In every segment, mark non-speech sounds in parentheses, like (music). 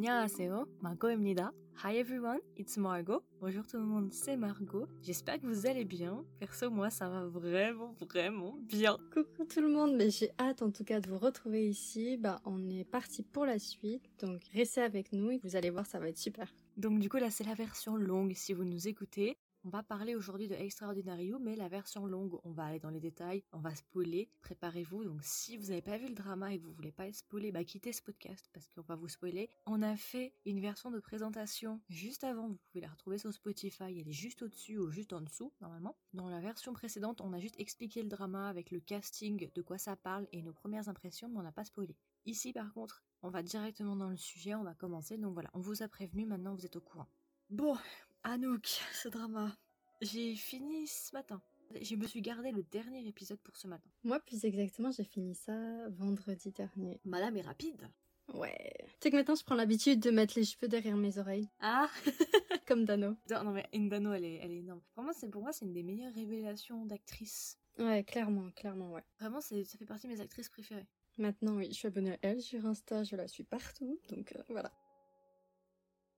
안녕하세요, Margot입니다. Hi everyone, it's Margot. Bonjour tout le monde, c'est Margot. J'espère que vous allez bien. Perso, moi, ça va vraiment, vraiment bien. Coucou tout le monde, mais j'ai hâte en tout cas de vous retrouver ici. Bah, on est parti pour la suite, donc restez avec nous et vous allez voir, ça va être super. Donc du coup, là, c'est la version longue si vous nous écoutez. On va parler aujourd'hui de Extraordinario, mais la version longue, on va aller dans les détails, on va spoiler. Préparez-vous. Donc, si vous n'avez pas vu le drama et que vous voulez pas être spoilé, bah quittez ce podcast parce qu'on va vous spoiler. On a fait une version de présentation juste avant. Vous pouvez la retrouver sur Spotify. Elle est juste au-dessus ou juste en dessous, normalement. Dans la version précédente, on a juste expliqué le drama avec le casting, de quoi ça parle et nos premières impressions, mais on n'a pas spoilé. Ici, par contre, on va directement dans le sujet, on va commencer. Donc voilà, on vous a prévenu, maintenant vous êtes au courant. Bon, Anouk, ce drama. J'ai fini ce matin. Je me suis gardé le dernier épisode pour ce matin. Moi, plus exactement, j'ai fini ça vendredi dernier. Madame est rapide. Ouais. Tu sais que maintenant, je prends l'habitude de mettre les cheveux derrière mes oreilles. Ah (laughs) Comme Dano. Non, non, mais Indano, elle est, elle est énorme. Vraiment, c'est pour moi, c'est une des meilleures révélations d'actrice. Ouais, clairement, clairement, ouais. Vraiment, ça fait partie de mes actrices préférées. Maintenant, oui, je suis abonnée à elle sur Insta, je la suis partout, donc euh, voilà.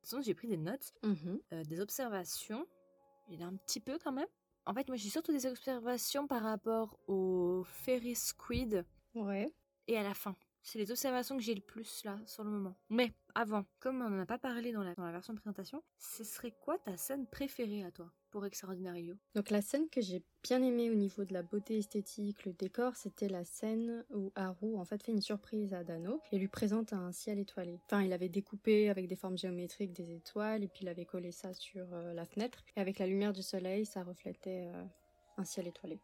De toute façon, j'ai pris des notes, Mhm. euh, des observations. Il y en a un petit peu quand même. En fait, moi, j'ai surtout des observations par rapport au Ferris Squid Ouais. et à la fin. C'est les observations que j'ai le plus là sur le moment. Mais avant, comme on n'en a pas parlé dans la, dans la version de présentation, ce serait quoi ta scène préférée à toi? Pour Extraordinario Donc la scène que j'ai bien aimée au niveau de la beauté esthétique, le décor, c'était la scène où Haru en fait fait une surprise à Dano et lui présente un ciel étoilé. Enfin, il avait découpé avec des formes géométriques des étoiles et puis il avait collé ça sur euh, la fenêtre et avec la lumière du soleil, ça reflétait euh, un ciel étoilé.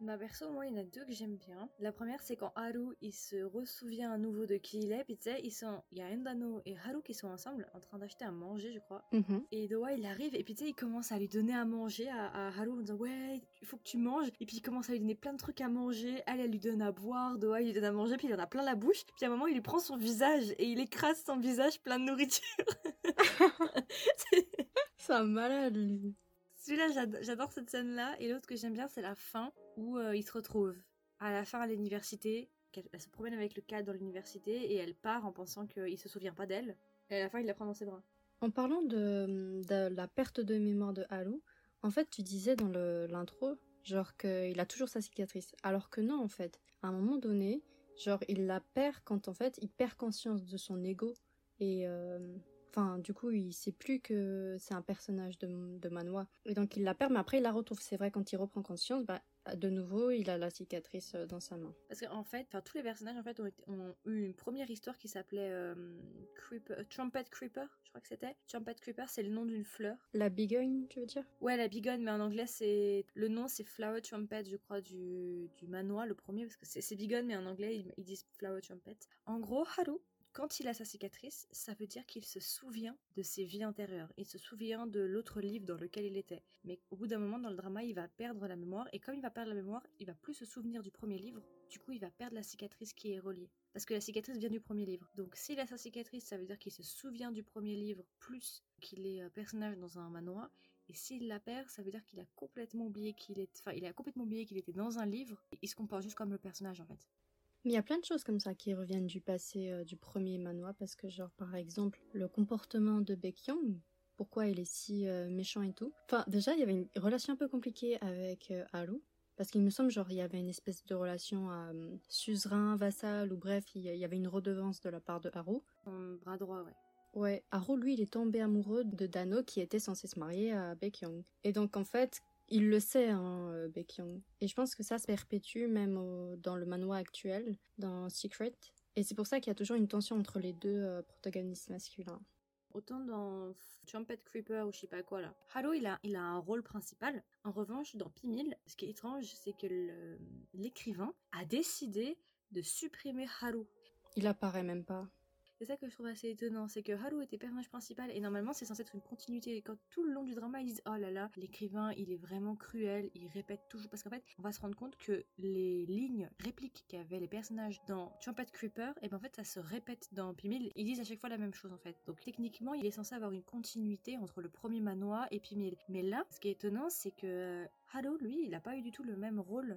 Ma perso, moi, il y en a deux que j'aime bien. La première, c'est quand Haru, il se ressouvient à nouveau de qui il est. Puis tu sais, ils sont... il y a Endano et Haru qui sont ensemble en train d'acheter à manger, je crois. Mhm. Et Doa, il arrive et puis tu sais, il commence à lui donner à manger à, à Haru en disant ouais, il faut que tu manges. Et puis il commence à lui donner plein de trucs à manger. Elle, elle lui donne à boire. Doa, il lui donne à manger. Puis il en a plein la bouche. Puis à un moment, il lui prend son visage et il écrase son visage plein de nourriture. (laughs) (laughs) C'est un malade lui. Celui-là, j'ad- j'adore cette scène-là. Et l'autre que j'aime bien, c'est la fin où euh, ils se retrouvent. À la fin, à l'université, elle se promène avec le cadre dans l'université et elle part en pensant qu'il se souvient pas d'elle. Et à la fin, il la prend dans ses bras. En parlant de, la perte de mémoire de Haru, en fait, tu disais dans l'intro, genre qu'il a toujours sa cicatrice. Alors que non, en fait. À un moment donné, genre, il la perd quand, en fait, il perd conscience de son ego. Et, euh, enfin, du coup, il sait plus que c'est un personnage de, de Manoa. Et donc, il la perd, mais après, il la retrouve. C'est vrai, quand il reprend conscience, bah, de nouveau, il a la cicatrice euh, dans sa main. Parce qu'en fait, tous les personnages en fait ont, été- ont eu une première histoire qui s'appelait euh, Creeper- euh, Trumpet Creeper, je crois que c'était. Trumpet Creeper, c'est le nom d'une fleur. La bigogne, tu veux dire? Ouais, la bigonne, mais en anglais c'est le nom c'est Flower Trumpet, je crois du du manoir le premier parce que c'est bigonne, mais en anglais ils, ils disent Flower Trumpet. En gros, Haru. Quand il a sa cicatrice, ça veut dire qu'il se souvient de ses vies antérieures. Il se souvient de l'autre livre dans lequel il était. Mais au bout d'un moment dans le drama, il va perdre la mémoire. Et comme il va perdre la mémoire, il va plus se souvenir du premier livre. Du coup, il va perdre la cicatrice qui est reliée. Parce que la cicatrice vient du premier livre. Donc s'il a sa cicatrice, ça veut dire qu'il se souvient du premier livre plus qu'il est euh, personnage dans un manoir. Et s'il la perd, ça veut dire qu'il a complètement oublié qu'il était dans un livre. Il se comporte juste comme le personnage en fait. Mais il y a plein de choses comme ça qui reviennent du passé euh, du premier manoir parce que genre par exemple le comportement de Baekhyun, pourquoi il est si euh, méchant et tout. Enfin déjà il y avait une relation un peu compliquée avec euh, Haru parce qu'il me semble genre il y avait une espèce de relation à euh, suzerain, vassal ou bref il y, avait une redevance de la part de Haru. Son bras droit, ouais. Ouais, Haru lui il est tombé amoureux de Dano qui était censé se marier à Baekhyun. Et donc en fait il le sait, hein, euh, Baekhyun. Et je pense que ça se perpétue même au- dans le manoir actuel, dans Secret. Et c'est pour ça qu'il y a toujours une tension entre les deux euh, protagonistes masculins. Autant dans Trumpet Creeper ou je sais pas quoi là. Haru, il a, il a un rôle principal. En revanche, dans Pimil, ce qui est étrange, c'est que l'écrivain a décidé de supprimer Haru. Il apparaît même pas. C'est ça que je trouve assez étonnant, c'est que Haru était personnage principal et normalement c'est censé être une continuité. Et quand tout le long du drama ils disent oh là là, l'écrivain il est vraiment cruel, il répète toujours parce qu'en fait on va se rendre compte que les lignes répliques qu'avaient les personnages dans Trumpet Creeper, et ben en fait ça se répète dans Pimil. Ils disent à chaque fois la même chose en fait. Donc techniquement il est censé avoir une continuité entre le premier manoir et Pimil. Mais là, ce qui est étonnant c'est que euh, Haru lui il a pas eu du tout le même rôle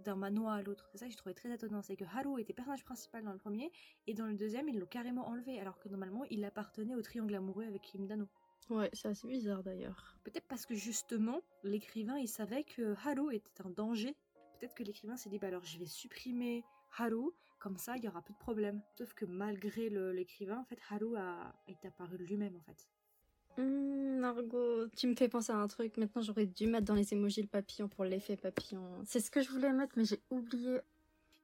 d'un manoir à l'autre. C'est ça que j'ai trouvé très étonnant, c'est que Haru était personnage principal dans le premier, et dans le deuxième, ils l'ont carrément enlevé, alors que normalement, il appartenait au triangle amoureux avec Kim Dano. Ouais, c'est assez bizarre d'ailleurs. Peut-être parce que justement, l'écrivain, il savait que Haru était un danger. Peut-être que l'écrivain s'est dit, bah alors je vais supprimer Haru, comme ça, il y aura plus de problème. Sauf que malgré l'écrivain, en fait, Haru a, été apparu lui-même, en fait. Hum, Margot, tu me fais penser à un truc. Maintenant, j'aurais dû mettre dans les émojis le papillon pour l'effet papillon. C'est ce que je voulais mettre, mais j'ai oublié.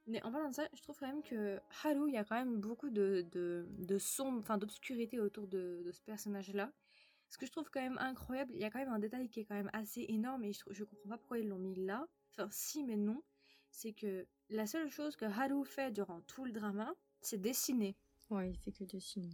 Mais en parlant de ça, je trouve quand même que Haru, il y a quand même beaucoup de, de, de sombre, enfin d'obscurité autour de, de ce personnage-là. Ce que je trouve quand même incroyable, il y a quand même un détail qui est quand même assez énorme et je, je comprends pas pourquoi ils l'ont mis là. Enfin, si, mais non. C'est que la seule chose que Haru fait durant tout le drama, c'est dessiner. Ouais, il fait que dessiner.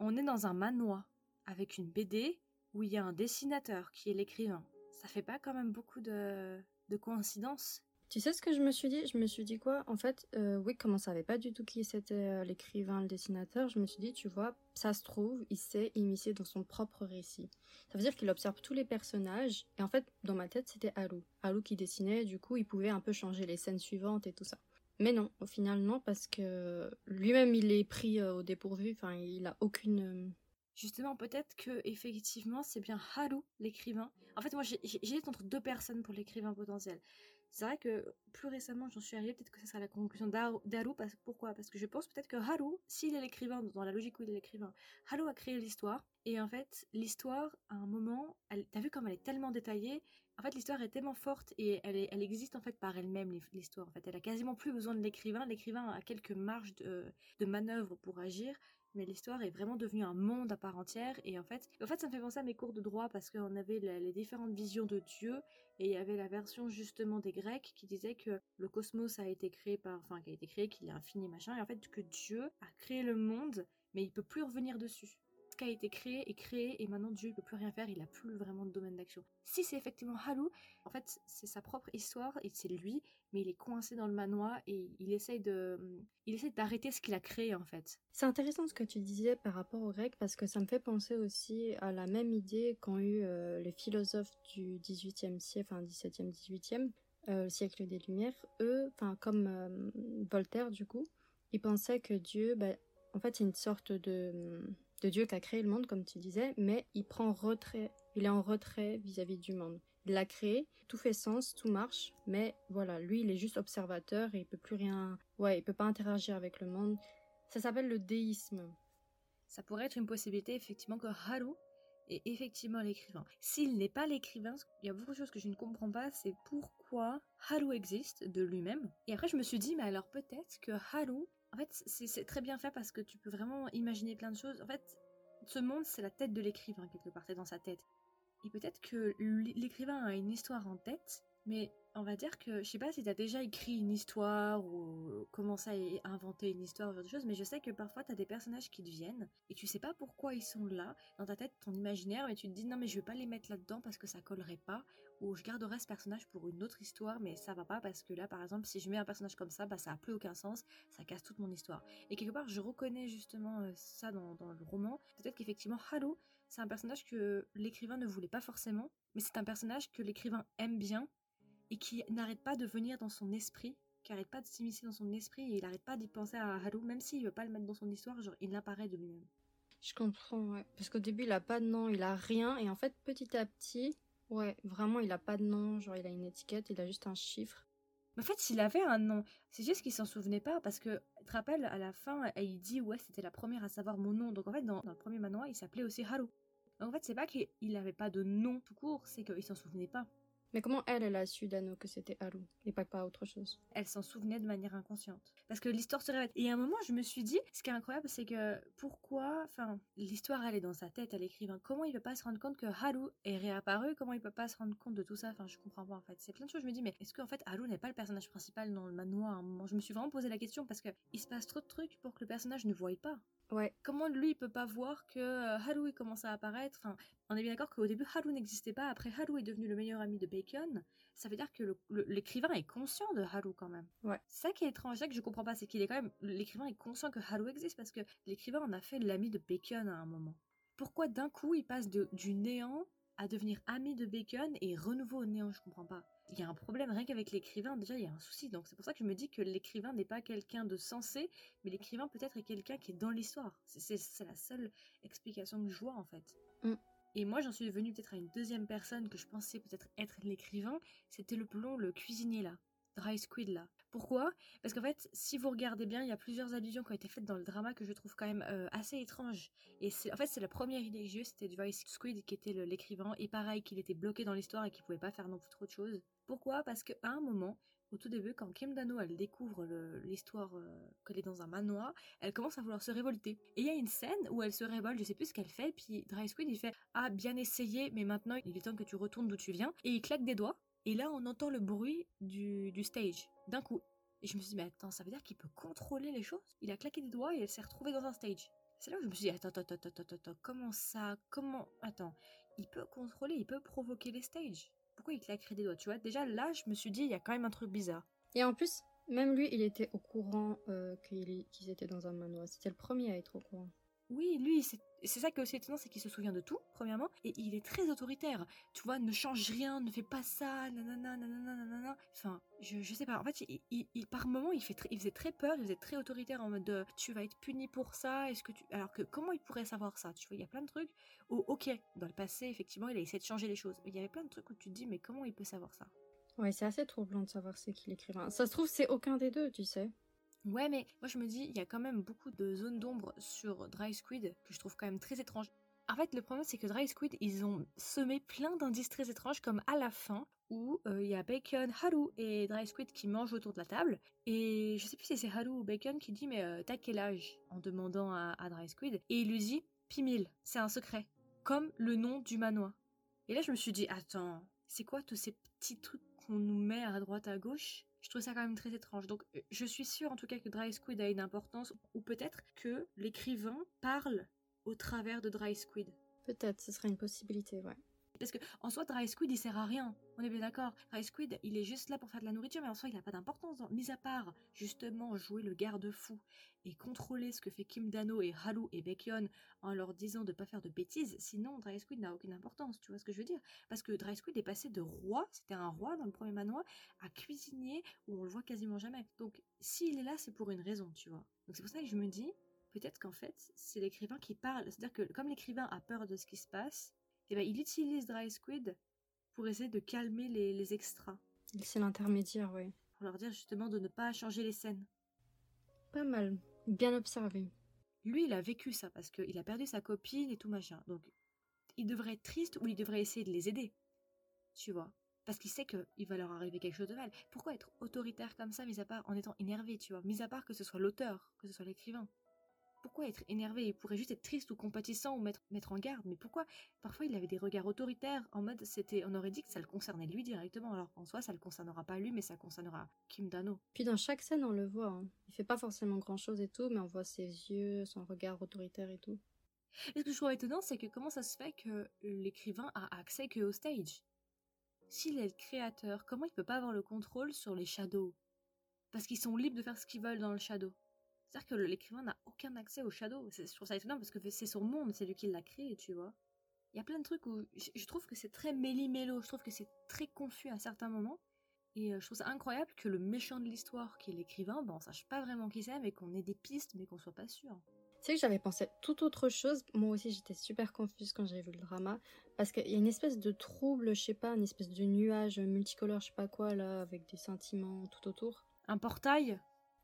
On est dans un manoir avec une BD où il y a un dessinateur qui est l'écrivain. Ça fait pas quand même beaucoup de, de coïncidences tu sais ce que je me suis dit? Je me suis dit quoi? En fait, euh, oui, comme on savait pas du tout qui c'était euh, l'écrivain, le dessinateur, je me suis dit, tu vois, ça se trouve, il s'est immiscé dans son propre récit. Ça veut dire qu'il observe tous les personnages, et en fait, dans ma tête, c'était Haru. Haru qui dessinait, du coup, il pouvait un peu changer les scènes suivantes et tout ça. Mais non, au final, non, parce que lui-même, il est pris euh, au dépourvu, enfin, il a aucune... Justement, peut-être que effectivement, c'est bien Haru, l'écrivain. En fait, moi, j'hésite entre deux personnes pour l'écrivain potentiel. C'est vrai que plus récemment, j'en suis arrivée, peut-être que ce sera la conclusion d'Haru. Pourquoi? Parce que je pense peut-être que Haru, s'il est l'écrivain, dans la logique où il est l'écrivain, Haru a créé l'histoire. Et en fait, l'histoire, à un moment, t'as vu comme elle est tellement détaillée? En fait, l'histoire est tellement forte et elle, elle existe en fait par elle-même, l'histoire. En fait, elle a quasiment plus besoin de l'écrivain. L'écrivain a quelques marges de, de manœuvre pour agir mais l'histoire est vraiment devenue un monde à part entière. Et en fait en fait ça me fait penser à mes cours de droit parce qu'on avait les différentes visions de Dieu et il y avait la version justement des Grecs qui disait que le cosmos a été créé par enfin qui a été créé qu'il est infini machin. Et en fait que Dieu a créé le monde mais il peut plus revenir dessus a été créé est créé et maintenant Dieu ne peut plus rien faire, il a plus vraiment de domaine d'action. Si c'est effectivement Haru, en fait c'est sa propre histoire et c'est lui, mais il est coincé dans le manoir et il essaye de, il essaie d'arrêter ce qu'il a créé en fait. C'est intéressant ce que tu disais par rapport aux Grecs parce que ça me fait penser aussi à la même idée qu'ont eu euh, les philosophes du 18e siècle, enfin 17e, 18e, euh, le siècle des Lumières. Eux, enfin comme euh, Voltaire du coup, ils pensaient que Dieu, bah, en fait, c'est une sorte de de Dieu qui a créé le monde, comme tu disais, mais il prend retrait, il est en retrait vis-à-vis du monde. Il l'a créé, tout fait sens, tout marche, mais voilà, lui, il est juste observateur et il peut plus rien, ouais, il peut pas interagir avec le monde. Ça s'appelle le déisme. Ça pourrait être une possibilité, effectivement, que Haru est effectivement l'écrivain. S'il n'est pas l'écrivain, il y a beaucoup de choses que je ne comprends pas, c'est pourquoi Haru existe de lui-même. Et après, je me suis dit, mais alors peut-être que Haru en fait, c'est très bien fait parce que tu peux vraiment imaginer plein de choses. En fait, ce monde, c'est la tête de l'écrivain, quelque part, c'est dans sa tête. Et peut-être que l'écrivain a une histoire en tête, mais on va dire que je sais pas si tu as déjà écrit une histoire ou commencé à inventer une histoire ou genre de choses, mais je sais que parfois tu as des personnages qui te viennent et tu sais pas pourquoi ils sont là dans ta tête, ton imaginaire, mais tu te dis non mais je vais pas les mettre là-dedans parce que ça collerait pas ou je garderai ce personnage pour une autre histoire mais ça va pas parce que là par exemple si je mets un personnage comme ça, bah ça a plus aucun sens, ça casse toute mon histoire. Et quelque part je reconnais justement euh, ça dans, dans le roman, peut-être qu'effectivement Halo c'est un personnage que l'écrivain ne voulait pas forcément, mais c'est un personnage que l'écrivain aime bien et qui n'arrête pas de venir dans son esprit, qui n'arrête pas de s'immiscer dans son esprit et il n'arrête pas d'y penser à Haru, même s'il veut pas le mettre dans son histoire, genre il apparaît de lui-même. Je comprends, ouais. Parce qu'au début, il a pas de nom, il a rien, et en fait, petit à petit, ouais, vraiment, il a pas de nom, genre il a une étiquette, il a juste un chiffre. Mais en fait, s'il avait un nom, c'est juste qu'il s'en souvenait pas, parce que, tu te rappelles, à la fin, il dit, ouais, c'était la première à savoir mon nom. Donc en fait, dans, dans le premier manoir, il s'appelait aussi Haru. Donc en fait, c'est pas qu'il n'avait pas de nom tout court, c'est qu'il s'en souvenait pas. Mais comment elle, elle a su d'Anno que c'était Haru et pas, pas autre chose? Elle s'en souvenait de manière inconsciente. Parce que l'histoire se répète. Et à un moment, je me suis dit, ce qui est incroyable, c'est que pourquoi, enfin, l'histoire, elle est dans sa tête, elle l'écrivain. Comment il peut pas se rendre compte que Haru est réapparu? Comment il peut pas se rendre compte de tout ça? Enfin, je comprends pas en fait. C'est plein de choses. Je me dis, mais est-ce qu'en fait, Haru n'est pas le personnage principal dans le manoir? À un moment Je me suis vraiment posé la question parce que il se passe trop de trucs pour que le personnage ne voie pas. Ouais. Comment lui il peut pas voir que euh, Haru commence à apparaître? Enfin, on est bien d'accord qu'au début Haru n'existait pas. Après Haru est devenu le meilleur ami de Bacon. Ça veut dire que l'écrivain est conscient de Haru quand même. Ouais. C'est ça qui est étrange, ça que je comprends pas, c'est qu'il est quand même l'écrivain est conscient que Haru existe parce que l'écrivain en a fait l'ami de Bacon à un moment. Pourquoi d'un coup il passe de, du néant à devenir ami de Bacon et renouveau au néant, je comprends pas. Il y a un problème rien qu'avec l'écrivain, déjà il y a un souci, donc c'est pour ça que je me dis que l'écrivain n'est pas quelqu'un de sensé, mais l'écrivain peut-être est quelqu'un qui est dans l'histoire. C'est la seule explication que je vois en fait. Mm. Et moi j'en suis venue peut-être à une deuxième personne que je pensais peut-être être l'écrivain, c'était le plomb, le cuisinier là, Dry Squid là. Pourquoi? Parce qu'en fait, si vous regardez bien, il y a plusieurs allusions qui ont été faites dans le drama que je trouve quand même euh, assez étranges. Et en fait, c'est la première idée c'était Dry Squid qui était l'écrivain, et pareil, qu'il était bloqué dans l'histoire et qu'il pouvait pas faire non plus trop de choses. Pourquoi? Parce qu'à un moment, au tout début, quand Kim Dano elle découvre l'histoire euh, qu'elle est dans un manoir, elle commence à vouloir se révolter. Et il y a une scène où elle se révolte, je sais plus ce qu'elle fait, puis Dry Squid il fait Ah, bien essayé, mais maintenant il est temps que tu retournes d'où tu viens. Et il claque des doigts, et là on entend le bruit du, du stage, d'un coup. Et je me suis dit, mais attends, ça veut dire qu'il peut contrôler les choses? Il a claqué des doigts et elle s'est retrouvée dans un stage. C'est là où je me suis dit, attends, attends, attends, attends, attends, comment ça Comment Attends, il peut contrôler, il peut provoquer les stages pourquoi il claquerait des doigts, tu vois? Déjà là, je me suis dit, il y a quand même un truc bizarre. Et en plus, même lui, il était au courant euh, qu'ils étaient dans un manoir. C'était le premier à être au courant. Oui, lui, c'est ça qui est aussi étonnant, c'est qu'il se souvient de tout, premièrement, et il est très autoritaire. Tu vois, ne change rien, ne fais pas ça, nanana, nanana, nanana. Enfin, je, je sais pas. En fait, il, par moment, il, fait il faisait très peur, il faisait très autoritaire en mode de, tu vas être puni pour ça, est-ce que tu. Alors que comment il pourrait savoir ça Tu vois, il y a plein de trucs où, ok, dans le passé, effectivement, il a essayé de changer les choses. Mais il y avait plein de trucs où tu te dis, mais comment il peut savoir ça? Ouais, c'est assez troublant de savoir c'est qui l'écrivain. Ça se trouve, c'est aucun des deux, tu sais. Ouais, mais moi je me dis, il y a quand même beaucoup de zones d'ombre sur Dry Squid que je trouve quand même très étranges. En fait, le problème, c'est que Dry Squid, ils ont semé plein d'indices très étranges, comme à la fin, où euh, il y a Bacon, Haru et Dry Squid qui mangent autour de la table. Et je sais plus si c'est Haru ou Bacon qui dit, mais euh, t'as quel âge? En demandant à, Dry Squid. Et il lui dit, Pimil, c'est un secret. Comme le nom du manoir. Et là, je me suis dit, attends, c'est quoi tous ces petits trucs qu'on nous met à droite à gauche? Je trouve ça quand même très étrange. Donc euh, je suis sûre en tout cas que Dry Squid a une importance, ou peut-être que l'écrivain parle au travers de Dry Squid. Peut-être, ce serait une possibilité, ouais. Parce que en soi, Dry Squid, il sert à rien. On est bien d'accord. Dry Squid, il est juste là pour faire de la nourriture, mais en soi, il n'a pas d'importance. Mis à part, justement, jouer le garde-fou et contrôler ce que fait Kim Dano et Haru et Bacon en leur disant de pas faire de bêtises. Sinon, Dry Squid n'a aucune importance. Tu vois ce que je veux dire? Parce que Dry Squid est passé de roi, c'était un roi dans le premier manoir, à cuisinier où on le voit quasiment jamais. Donc, s'il est là, c'est pour une raison, tu vois. Donc c'est pour ça que je me dis, peut-être qu'en fait, c'est l'écrivain qui parle. C'est-à-dire que comme l'écrivain a peur de ce qui se passe, eh ben, il utilise Dry Squid pour essayer de calmer les, les extras. C'est l'intermédiaire, oui. Pour leur dire justement de ne pas changer les scènes. Pas mal. Bien observé. Lui, il a vécu ça parce qu'il a perdu sa copine et tout machin. Donc, il devrait être triste ou il devrait essayer de les aider. Tu vois Parce qu'il sait qu'il va leur arriver quelque chose de mal. Pourquoi être autoritaire comme ça, mis à part en étant énervé, tu vois Mis à part que ce soit l'auteur, que ce soit l'écrivain pourquoi être énervé? Il pourrait juste être triste ou compatissant ou mettre, mettre en garde. Mais pourquoi? Parfois, il avait des regards autoritaires en mode c'était. On aurait dit que ça le concernait lui directement. Alors qu'en soi, ça le concernera pas lui, mais ça concernera Kim Dano. Puis dans chaque scène, on le voit. Hein. Il fait pas forcément grand chose et tout, mais on voit ses yeux, son regard autoritaire et tout. Et ce que je trouve étonnant, c'est que comment ça se fait que l'écrivain a accès que au stage? S'il est le créateur, comment il peut pas avoir le contrôle sur les shadows? Parce qu'ils sont libres de faire ce qu'ils veulent dans le shadow. C'est-à-dire que l'écrivain n'a aucun accès au shadow. Je trouve ça étonnant parce que c'est son monde, c'est lui qui l'a créé, tu vois. Il y a plein de trucs où je trouve que c'est très méli-mélo, je trouve que c'est très confus à certains moments. Et euh, je trouve ça incroyable que le méchant de l'histoire, qui est l'écrivain, ben on sache pas vraiment qui c'est, mais qu'on ait des pistes, mais qu'on soit pas sûr. Sais que j'avais pensé tout autre chose. Moi aussi, j'étais super confuse quand j'ai vu le drama. Parce qu'il y a une espèce de trouble, je sais pas, une espèce de nuage multicolore, je sais pas quoi, là, avec des sentiments tout autour. Un portail?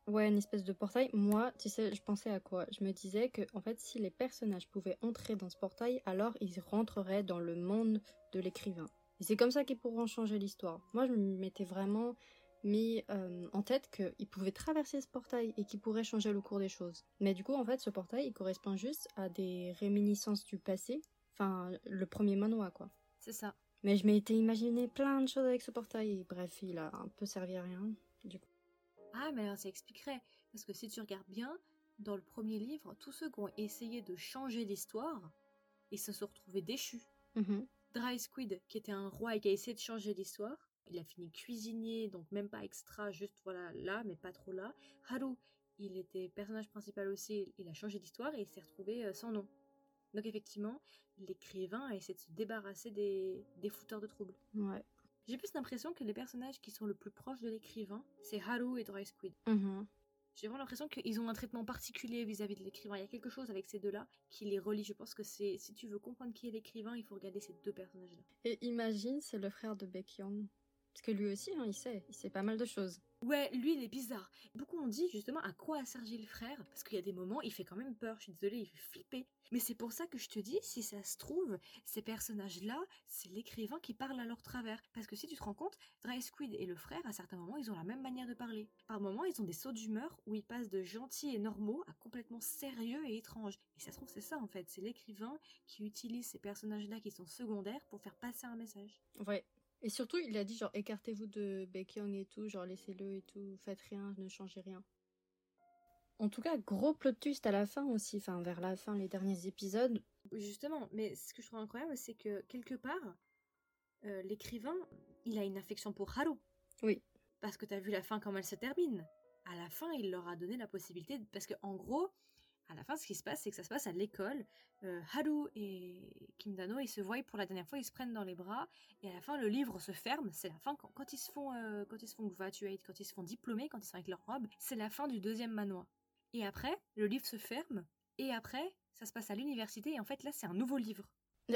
Ouais, une espèce de portail. Moi, tu sais, je pensais à quoi? Je me disais que, en fait, si les personnages pouvaient entrer dans ce portail, alors ils rentreraient dans le monde de l'écrivain. Et c'est comme ça qu'ils pourront changer l'histoire. Moi, je m'étais vraiment mis euh, en tête qu'ils pouvaient traverser ce portail et qu'ils pourraient changer le cours des choses. Mais du coup, en fait, ce portail, il correspond juste à des réminiscences du passé. Enfin, le premier manoir, quoi. C'est ça. Mais je m'étais imaginé plein de choses avec ce portail. Bref, il a un peu servi à rien, du coup. Ah, mais alors ça expliquerait. Parce que si tu regardes bien, dans le premier livre, tous ceux qui ont essayé de changer l'histoire, ils se sont retrouvés déchus. Mhm. Dry Squid, qui était un roi et qui a essayé de changer l'histoire, il a fini cuisinier, donc même pas extra, juste voilà là, mais pas trop là. Haru, il était personnage principal aussi, il a changé d'histoire et il s'est retrouvé euh, sans nom. Donc effectivement, l'écrivain essaie de se débarrasser des, des fouteurs de troubles. Ouais. J'ai plus l'impression que les personnages qui sont le plus proches de l'écrivain, c'est Haru et Dry Squid. Mhm. J'ai vraiment l'impression qu'ils ont un traitement particulier vis-à-vis de l'écrivain. Il y a quelque chose avec ces deux-là qui les relie. Je pense que c'est si tu veux comprendre qui est l'écrivain, il faut regarder ces deux personnages-là. Et imagine, c'est le frère de Baekhyun. Parce que lui aussi, hein, il sait, il sait pas mal de choses. Ouais, lui, il est bizarre. Beaucoup ont dit justement à quoi a servi le frère, parce qu'il y a des moments, il fait quand même peur, je suis désolée, il fait flipper. Mais c'est pour ça que je te dis, si ça se trouve, ces personnages-là, c'est l'écrivain qui parle à leur travers. Parce que si tu te rends compte, Dry Squid et le frère, à certains moments, ils ont la même manière de parler. Par moments, ils ont des sauts d'humeur où ils passent de gentils et normaux à complètement sérieux et étranges. Et ça se trouve, c'est ça en fait, c'est l'écrivain qui utilise ces personnages-là qui sont secondaires pour faire passer un message. Ouais. Et surtout, il a dit genre écartez-vous de Baekhyun et tout, genre laissez-le et tout, faites rien, ne changez rien. En tout cas, gros plot twist à la fin aussi, enfin vers la fin, les derniers épisodes. Justement, mais ce que je trouve incroyable, c'est que quelque part, euh, l'écrivain, il a une affection pour Haru. Oui. Parce que t'as vu la fin, comment elle se termine. À la fin, il leur a donné la possibilité, parce que en gros, à la fin, ce qui se passe, c'est que ça se passe à l'école. Euh, Haru et Kim Dano, ils se voient pour la dernière fois, ils se prennent dans les bras, et à la fin, le livre se ferme. C'est la fin quand, quand ils se font, euh, quand ils se font graduate, quand ils se font diplômer, quand ils sont avec leur robe. C'est la fin du deuxième manoir. Et après, le livre se ferme, et après, ça se passe à l'université, et en fait, là, c'est un nouveau livre.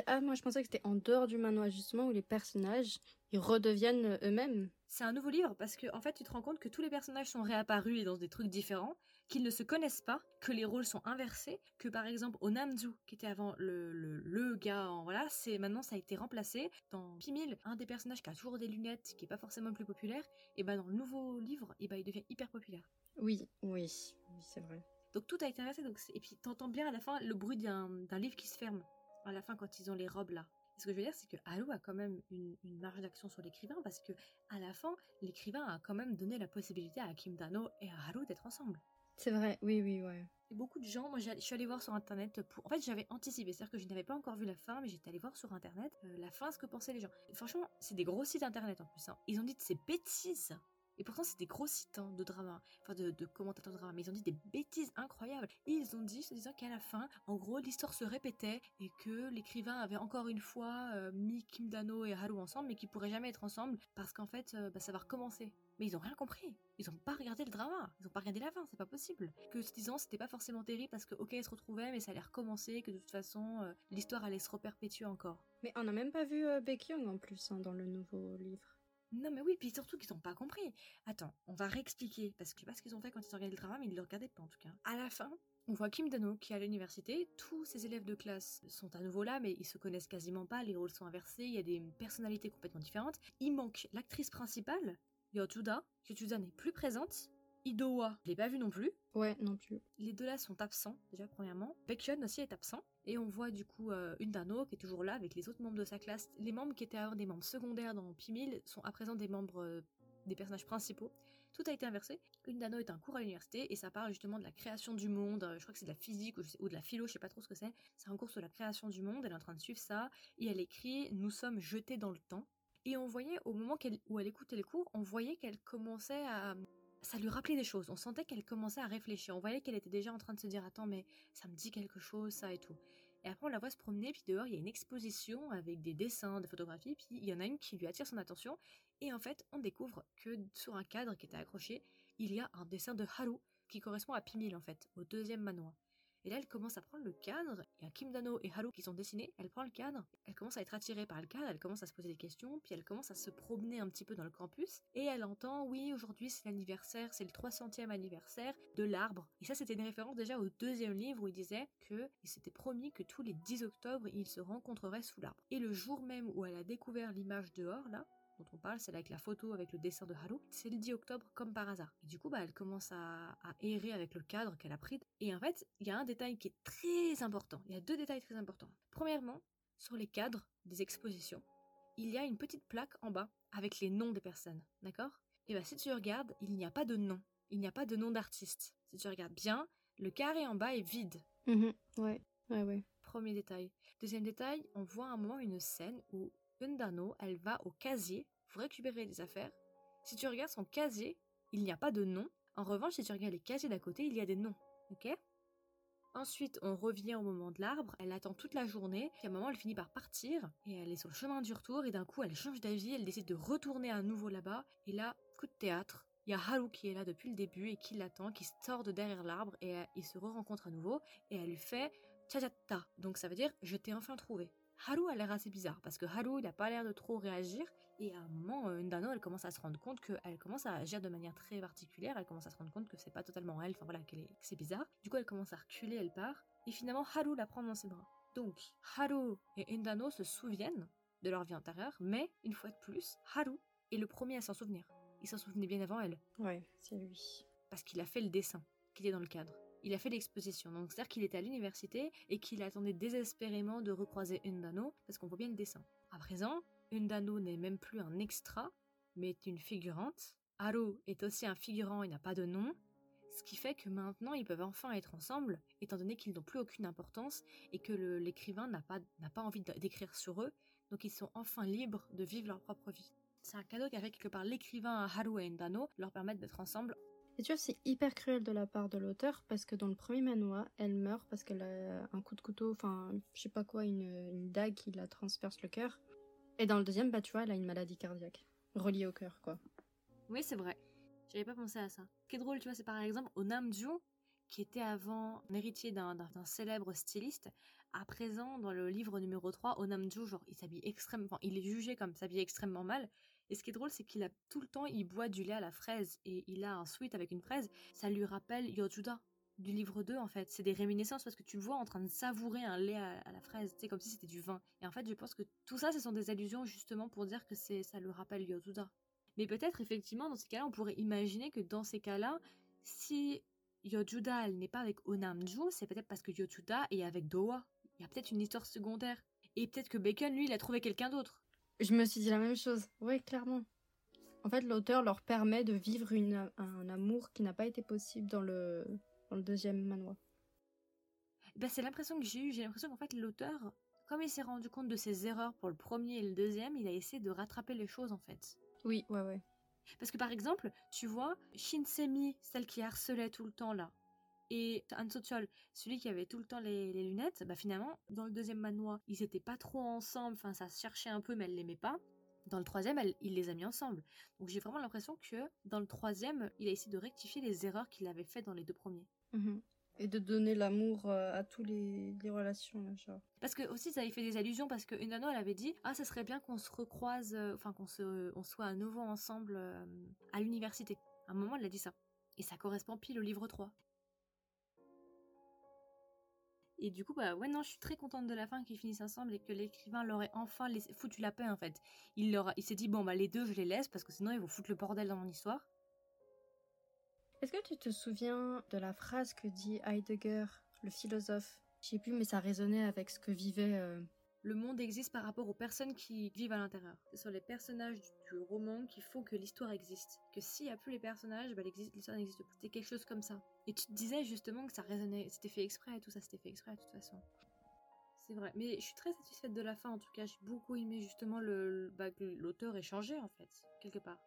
Ah, moi je pensais que c'était en dehors du manoir justement où les personnages, ils redeviennent eux-mêmes. C'est un nouveau livre parce que en fait tu te rends compte que tous les personnages sont réapparus et dans des trucs différents, qu'ils ne se connaissent pas, que les rôles sont inversés, que par exemple au Namju qui était avant le, le, le gars en voilà, c'est maintenant ça a été remplacé dans Pimil, un des personnages qui a toujours des lunettes, qui est pas forcément le plus populaire, et ben dans le nouveau livre, et ben il devient hyper populaire. Oui, oui, oui, c'est vrai. Donc tout a été inversé donc et puis t'entends bien à la fin le bruit d'un livre qui se ferme à la fin quand ils ont les robes là. Et ce que je veux dire, c'est que Halo a quand même une, une marge d'action sur l'écrivain parce que à la fin, l'écrivain a quand même donné la possibilité à Kim Dano et à Haru d'être ensemble. C'est vrai, oui, oui, ouais. Et beaucoup de gens, moi je suis allée voir sur internet pour. En fait, j'avais anticipé, c'est-à-dire que je n'avais pas encore vu la fin, mais j'étais allée voir sur internet euh, la fin, ce que pensaient les gens. Franchement, c'est des gros sites internet en plus. hein. Ils ont dit de ces bêtises. Et pourtant, c'est des gros sites hein, de drama, enfin de, commentateurs de drama, mais ils ont dit des bêtises incroyables. Ils ont dit, se disant qu'à la fin, en gros, l'histoire se répétait et que l'écrivain avait encore une fois euh, mis Kim Dano et Haru ensemble, mais qu'ils pourraient jamais être ensemble parce qu'en fait, euh, bah, ça va recommencer. Mais ils ont rien compris. Ils ont pas regardé le drama. Ils ont pas regardé la fin. C'est pas possible. Que se disant c'était pas forcément terrible parce que ok, ils se retrouvaient, mais ça allait recommencer, que de toute façon, euh, l'histoire allait se reperpétuer encore. Mais on n'a même pas vu euh, Baekhyun en plus hein, dans le nouveau livre. Non mais oui, puis surtout qu'ils ont pas compris. Attends, on va réexpliquer parce que je sais pas ce qu'ils ont fait quand ils ont regardé le drama, mais ils le regardaient pas en tout cas. À la fin, on voit Kim Dano qui est à l'université, tous ses élèves de classe sont à nouveau là, mais ils se connaissent quasiment pas, les rôles sont inversés, il y a des personnalités complètement différentes. Il manque l'actrice principale, Yotuda. Yotuda n'est plus présente. Idowa, je l'ai pas vue non plus. Ouais, non plus. Les deux là sont absents, déjà premièrement. Baekhyun aussi est absent. Et on voit du coup euh, une Dano qui est toujours là avec les autres membres de sa classe. Les membres qui étaient avant des membres secondaires dans Pimil sont à présent des membres euh, des personnages principaux. Tout a été inversé. Une Dano est un cours à l'université et ça parle justement de la création du monde. Euh, Je crois que c'est de la physique ou, je sais- ou de la philo, je sais pas trop ce que c'est. C'est un cours sur la création du monde. Elle est en train de suivre ça et elle écrit Nous sommes jetés dans le temps. Et on voyait au moment où elle écoutait les cours, on voyait qu'elle commençait à ça lui rappelait des choses. On sentait qu'elle commençait à réfléchir. On voyait qu'elle était déjà en train de se dire Attends, mais ça me dit quelque chose, ça et tout. Et après, on la voit se promener, puis dehors, il y a une exposition avec des dessins, des photographies, puis il y en a une qui lui attire son attention. Et en fait, on découvre que sur un cadre qui était accroché, il y a un dessin de Haru qui correspond à Pimil, en fait, au deuxième manoir. Et là, elle commence à prendre le cadre, il y a Kim Dano et Haru qui sont dessinés, elle prend le cadre, elle commence à être attirée par le cadre, elle commence à se poser des questions, puis elle commence à se promener un petit peu dans le campus, et elle entend, oui, aujourd'hui c'est l'anniversaire, c'est le 300e anniversaire de l'arbre. Et ça, c'était une référence déjà au deuxième livre où il disait que il s'était promis que tous les 10 octobre, ils se rencontreraient sous l'arbre. Et le jour même où elle a découvert l'image dehors, là, dont on parle, celle avec la photo avec le dessin de Haru, c'est le 10 octobre comme par hasard. Et du coup, bah, elle commence à, à errer avec le cadre qu'elle a pris. Et en fait, il y a un détail qui est très important. Il y a deux détails très importants. Premièrement, sur les cadres des expositions, il y a une petite plaque en bas avec les noms des personnes, d'accord? Et bah si tu regardes, il n'y a pas de nom. Il n'y a pas de nom d'artiste. Si tu regardes bien, le carré en bas est vide. Mhm, Ouais, ouais, ouais. Premier détail. Deuxième détail, on voit à un moment une scène où Elle va au casier pour récupérer des affaires. Si tu regardes son casier, il n'y a pas de nom. En revanche, si tu regardes les casiers d'à côté, il y a des noms. Ok? Ensuite, on revient au moment de l'arbre, elle attend toute la journée, puis à un moment, elle finit par partir, et elle est sur le chemin du retour, et d'un coup, elle change d'avis, elle décide de retourner à nouveau là-bas, et là, coup de théâtre, il y a Haru qui est là depuis le début et qui l'attend, qui sort de derrière l'arbre, et euh, ils se re-rencontrent à nouveau, et elle lui fait Tchajatta, donc ça veut dire je t'ai enfin trouvé. Haru a l'air assez bizarre parce que Haru il a pas l'air de trop réagir et à un moment euh, Ndano elle commence à se rendre compte qu'elle commence à agir de manière très particulière, elle commence à se rendre compte que c'est pas totalement elle, enfin voilà que c'est bizarre. Du coup elle commence à reculer, elle part et finalement Haru la prend dans ses bras. Donc Haru et Ndano se souviennent de leur vie antérieure, mais une fois de plus Haru est le premier à s'en souvenir. Il s'en souvenait bien avant elle. Ouais, c'est lui. Parce qu'il a fait le dessin qui était dans le cadre il a fait l'exposition. Donc c'est-à-dire qu'il était à l'université et qu'il attendait désespérément de recroiser Undano parce qu'on voit bien le dessin. À présent, Undano n'est même plus un extra, mais est une figurante. Haru est aussi un figurant et n'a pas de nom. Ce qui fait que maintenant ils peuvent enfin être ensemble, étant donné qu'ils n'ont plus aucune importance et que l'écrivain n'a pas, pas envie d'écrire sur eux, donc ils sont enfin libres de vivre leur propre vie. C'est un cadeau qu'avec quelque part l'écrivain Haru et Ndano leur permettent d'être ensemble et tu vois, c'est hyper cruel de la part de l'auteur parce que dans le premier manoir, elle meurt parce qu'elle a un coup de couteau, enfin, je sais pas quoi, une, dague qui la transperce le cœur. Et dans le deuxième, bah tu vois, elle a une maladie cardiaque reliée au cœur, quoi. Oui, c'est vrai. J'avais pas pensé à ça. Ce qui est drôle, tu vois, c'est par exemple au Namju, qui était avant un héritier d'un célèbre styliste. À présent, dans le livre numéro 3, Onamju, genre, il s'habille extrêmement, il est jugé comme s'habiller extrêmement mal. Et ce qui est drôle, c'est qu'il a tout le temps, il boit du lait à la fraise et il a un sweat avec une fraise. Ça lui rappelle Yojuda du livre 2 en fait. C'est des réminiscences parce que tu le vois en train de savourer un lait à, la fraise, c'est comme si c'était du vin. Et en fait, je pense que tout ça, ce sont des allusions justement pour dire que c'est ça lui rappelle Yojuda. Mais peut-être effectivement, dans ces cas-là, on pourrait imaginer que dans ces cas-là, si Yojuda n'est pas avec Onamju, c'est peut-être parce que Yojuda est avec Doa. Il y a peut-être une histoire secondaire. Et peut-être que Bacon, lui, il a trouvé quelqu'un d'autre. Je me suis dit la même chose. Oui, clairement. En fait, l'auteur leur permet de vivre une, un amour qui n'a pas été possible dans le, dans le deuxième manoir. Ben, c'est l'impression que j'ai eue. J'ai l'impression qu'en fait, l'auteur, comme il s'est rendu compte de ses erreurs pour le premier et le deuxième, il a essayé de rattraper les choses, en fait. Oui, ouais, ouais. Parce que par exemple, tu vois, Shinsemi, celle qui harcelait tout le temps là, et Ansochol, celui qui avait tout le temps les, lunettes, bah finalement, dans le deuxième manoir, ils étaient pas trop ensemble, enfin ça se cherchait un peu, mais elle l'aimait pas. Dans le troisième, il les a mis ensemble. Donc j'ai vraiment l'impression que dans le troisième, il a essayé de rectifier les erreurs qu'il avait faites dans les deux premiers. Mhm. Et de donner l'amour euh, à tous les, relations, là, Parce que aussi, ça avait fait des allusions, parce que Unano, elle avait dit Ah, ça serait bien qu'on se recroise, euh, enfin, qu'on se, on soit à nouveau ensemble euh, à l'université. À un moment, elle a dit ça. Et ça correspond pile au livre 3. Et du coup, bah ouais, non, je suis très contente de la fin qu'ils finissent ensemble et que l'écrivain leur ait enfin foutu la paix en fait. Il, leur il s'est dit, bon, bah les deux, je les laisse parce que sinon ils vont foutre le bordel dans mon histoire. Est-ce que tu te souviens de la phrase que dit Heidegger, le philosophe? Je sais plus, mais ça résonnait avec ce que vivait euh, le monde existe par rapport aux personnes qui vivent à l'intérieur. Ce sont les personnages du, roman qui font que l'histoire existe. Que s'il n'y a plus les personnages, bah, l'histoire n'existe plus. C'est quelque chose comme ça. Et tu te disais justement que ça résonnait, c'était fait exprès et tout ça, c'était fait exprès de toute façon. C'est vrai. Mais je suis très satisfaite de la fin en tout cas. J'ai beaucoup aimé justement le, bah, que l'auteur ait changé en fait, quelque part.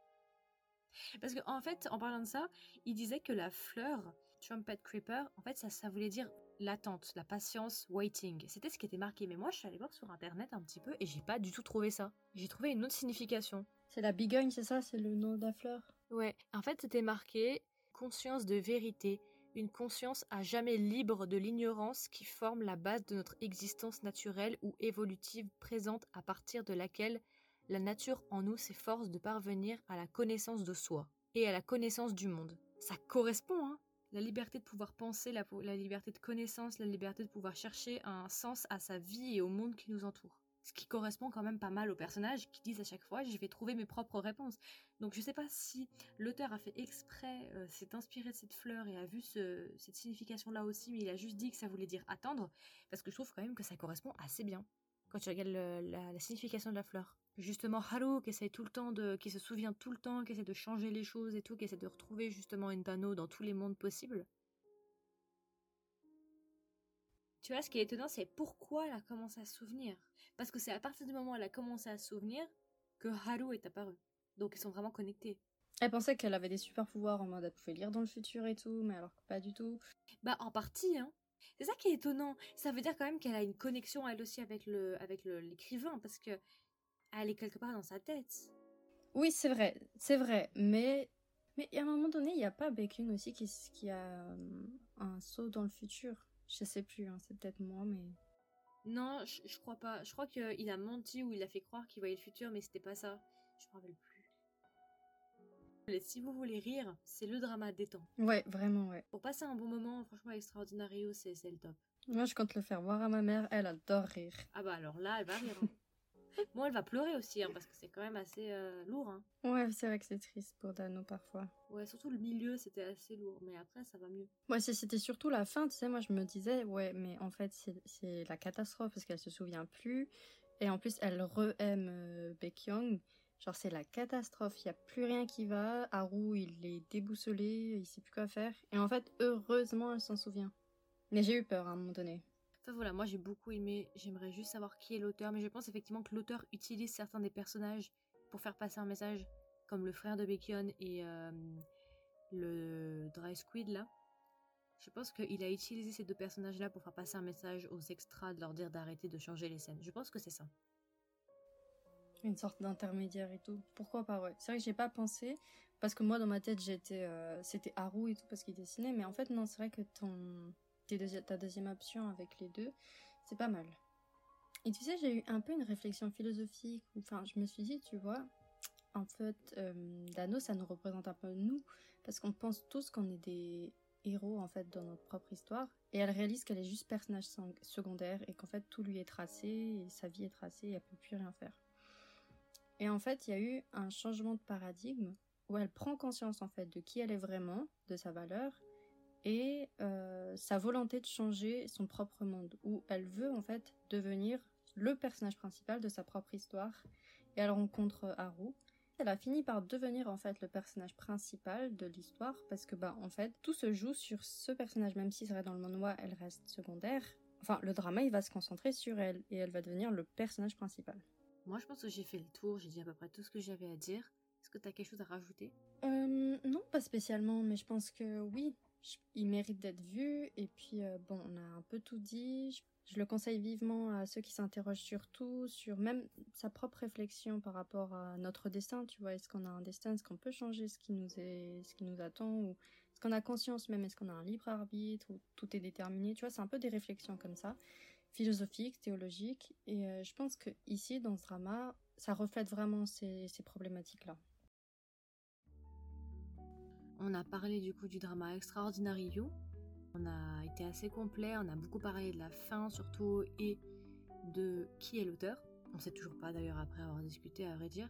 Parce qu'en en fait, en parlant de ça, il disait que la fleur, Trumpet Creeper, en fait, ça, ça voulait dire l'attente, la patience, waiting. C'était ce qui était marqué. Mais moi, je suis allée voir sur internet un petit peu et j'ai pas du tout trouvé ça. J'ai trouvé une autre signification. C'est la bigogne, c'est ça? C'est le nom de la fleur? Ouais. En fait, c'était marqué conscience de vérité. Une conscience à jamais libre de l'ignorance qui forme la base de notre existence naturelle ou évolutive présente à partir de laquelle la nature en nous s'efforce de parvenir à la connaissance de soi et à la connaissance du monde. Ça correspond, hein? La liberté de pouvoir penser, la, liberté de connaissance, la liberté de pouvoir chercher un sens à sa vie et au monde qui nous entoure. Ce qui correspond quand même pas mal aux personnages qui disent à chaque fois je vais trouver mes propres réponses. Donc je sais pas si l'auteur a fait exprès, euh, s'est inspiré de cette fleur et a vu cette signification là aussi, mais il a juste dit que ça voulait dire attendre, parce que je trouve quand même que ça correspond assez bien quand tu regardes la signification de la fleur justement Haru qui essaie tout le temps de, qui se souvient tout le temps, qui essaie de changer les choses et tout, qui essaie de retrouver justement Endano dans tous les mondes possibles. Tu vois, ce qui est étonnant, c'est pourquoi elle a commencé à se souvenir. Parce que c'est à partir du moment où elle a commencé à se souvenir que Haru est apparu. Donc ils sont vraiment connectés. Elle pensait qu'elle avait des super pouvoirs en mode elle pouvait lire dans le futur et tout, mais alors que pas du tout. Bah en partie, hein. C'est ça qui est étonnant. Ça veut dire quand même qu'elle a une connexion elle aussi avec le avec l'écrivain parce que elle est quelque part dans sa tête. Oui, c'est vrai, c'est vrai, mais mais à un moment donné, il n'y a pas Bacon aussi qui, qui a euh, un saut dans le futur. Je sais plus, hein, c'est peut-être moi, mais. Non, je, je crois pas. Je crois qu'il a menti ou il a fait croire qu'il voyait le futur, mais c'était pas ça. Je me rappelle plus. Si vous voulez rire, c'est le drama détend. Ouais, vraiment, ouais. Pour passer un bon moment, franchement, Extraordinario, c'est le top. Moi, je compte le faire voir à ma mère, elle adore rire. Ah bah alors là, elle va rire. Hein. (laughs) (laughs) Bon, elle va pleurer aussi, hein, parce que c'est quand même assez euh, lourd. Hein. Ouais, c'est vrai que c'est triste pour Dano parfois. Ouais, surtout le milieu, c'était assez lourd, mais après, ça va mieux. Ouais, c'était surtout la fin, tu sais, moi je me disais, ouais, mais en fait, c'est la catastrophe, parce qu'elle se souvient plus, et en plus, elle re-aime euh. Genre, c'est la catastrophe, il n'y a plus rien qui va, Haru, il est déboussolé, il sait plus quoi faire, et en fait, heureusement, elle s'en souvient. Mais j'ai eu peur à un moment donné. Enfin voilà, moi j'ai beaucoup aimé, j'aimerais juste savoir qui est l'auteur, mais je pense effectivement que l'auteur utilise certains des personnages pour faire passer un message, comme le frère de Bacon et euh, le Dry Squid là. Je pense qu'il a utilisé ces deux personnages-là pour faire passer un message aux extras, de leur dire d'arrêter de changer les scènes. Je pense que c'est ça. Une sorte d'intermédiaire et tout. Pourquoi pas, ouais. C'est vrai que j'ai pas pensé, parce que moi dans ma tête j'étais, euh, c'était Haru et tout parce qu'il dessinait, mais en fait non, c'est vrai que ton, ta deuxième option avec les deux, c'est pas mal. Et tu sais, j'ai eu un peu une réflexion philosophique, enfin, je me suis dit, tu vois, en fait, euh, Dano, ça nous représente un peu nous, parce qu'on pense tous qu'on est des héros, en fait, dans notre propre histoire, et elle réalise qu'elle est juste personnage secondaire, et qu'en fait, tout lui est tracé, et sa vie est tracée, et elle peut plus rien faire. Et en fait, il y a eu un changement de paradigme, où elle prend conscience, en fait, de qui elle est vraiment, de sa valeur, et euh, sa volonté de changer son propre monde, où elle veut en fait devenir le personnage principal de sa propre histoire, et elle rencontre Haru. Elle a fini par devenir en fait le personnage principal de l'histoire parce que bah en fait tout se joue sur ce personnage même si serait dans le manhwa elle reste secondaire. Enfin le drama il va se concentrer sur elle et elle va devenir le personnage principal. Moi je pense que j'ai fait le tour, j'ai dit à peu près tout ce que j'avais à dire. Est-ce que tu as quelque chose à rajouter? Euh, Non pas spécialement mais je pense que oui il mérite d'être vu. Et puis, euh, bon, on a un peu tout dit. Je, le conseille vivement à ceux qui s'interrogent sur tout, sur même sa propre réflexion par rapport à notre destin. Tu vois, est-ce qu'on a un destin? Est-ce qu'on peut changer ce qui nous est, ce qui nous attend? Ou est-ce qu'on a conscience même? Est-ce qu'on a un libre arbitre? Ou tout est déterminé? Tu vois, c'est un peu des réflexions comme ça, philosophiques, théologiques. Et euh, je pense que ici, dans ce drama, ça reflète vraiment ces problématiques-là. On a parlé du coup du drama Extraordinary You. On a été assez complet, on a beaucoup parlé de la fin surtout et de qui est l'auteur. On sait toujours pas d'ailleurs après avoir discuté à vrai dire.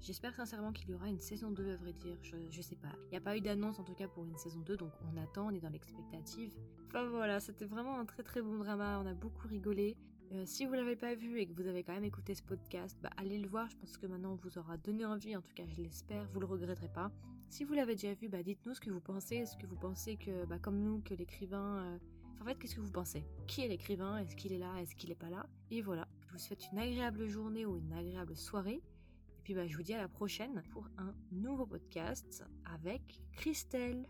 J'espère sincèrement qu'il y aura une saison 2 à vrai dire, je, sais pas. Il n'y a pas eu d'annonce en tout cas pour une saison 2 donc on attend, on est dans l'expectative. Enfin voilà, c'était vraiment un très très bon drama, on a beaucoup rigolé. Euh, si vous l'avez pas vu et que vous avez quand même écouté ce podcast, bah, allez le voir. Je pense que maintenant on vous aura donné envie. En tout cas, je l'espère. Vous le regretterez pas. Si vous l'avez déjà vu, bah, dites-nous ce que vous pensez. Est-ce que vous pensez que, bah, comme nous, que l'écrivain. Euh, en fait, qu'est-ce que vous pensez? Qui est l'écrivain? Est-ce qu'il est là? Est-ce qu'il est pas là? Et voilà. Je vous souhaite une agréable journée ou une agréable soirée. Et puis, bah, je vous dis à la prochaine pour un nouveau podcast avec Christelle.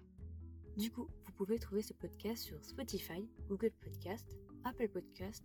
Du coup, vous pouvez trouver ce podcast sur Spotify, Google Podcast, Apple Podcast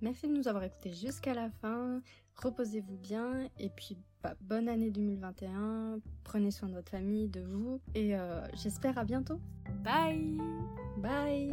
Merci de nous avoir écoutés jusqu'à la fin. Reposez-vous bien et puis bah, bonne année 2021. Prenez soin de votre famille, de vous et euh, j'espère à bientôt. Bye Bye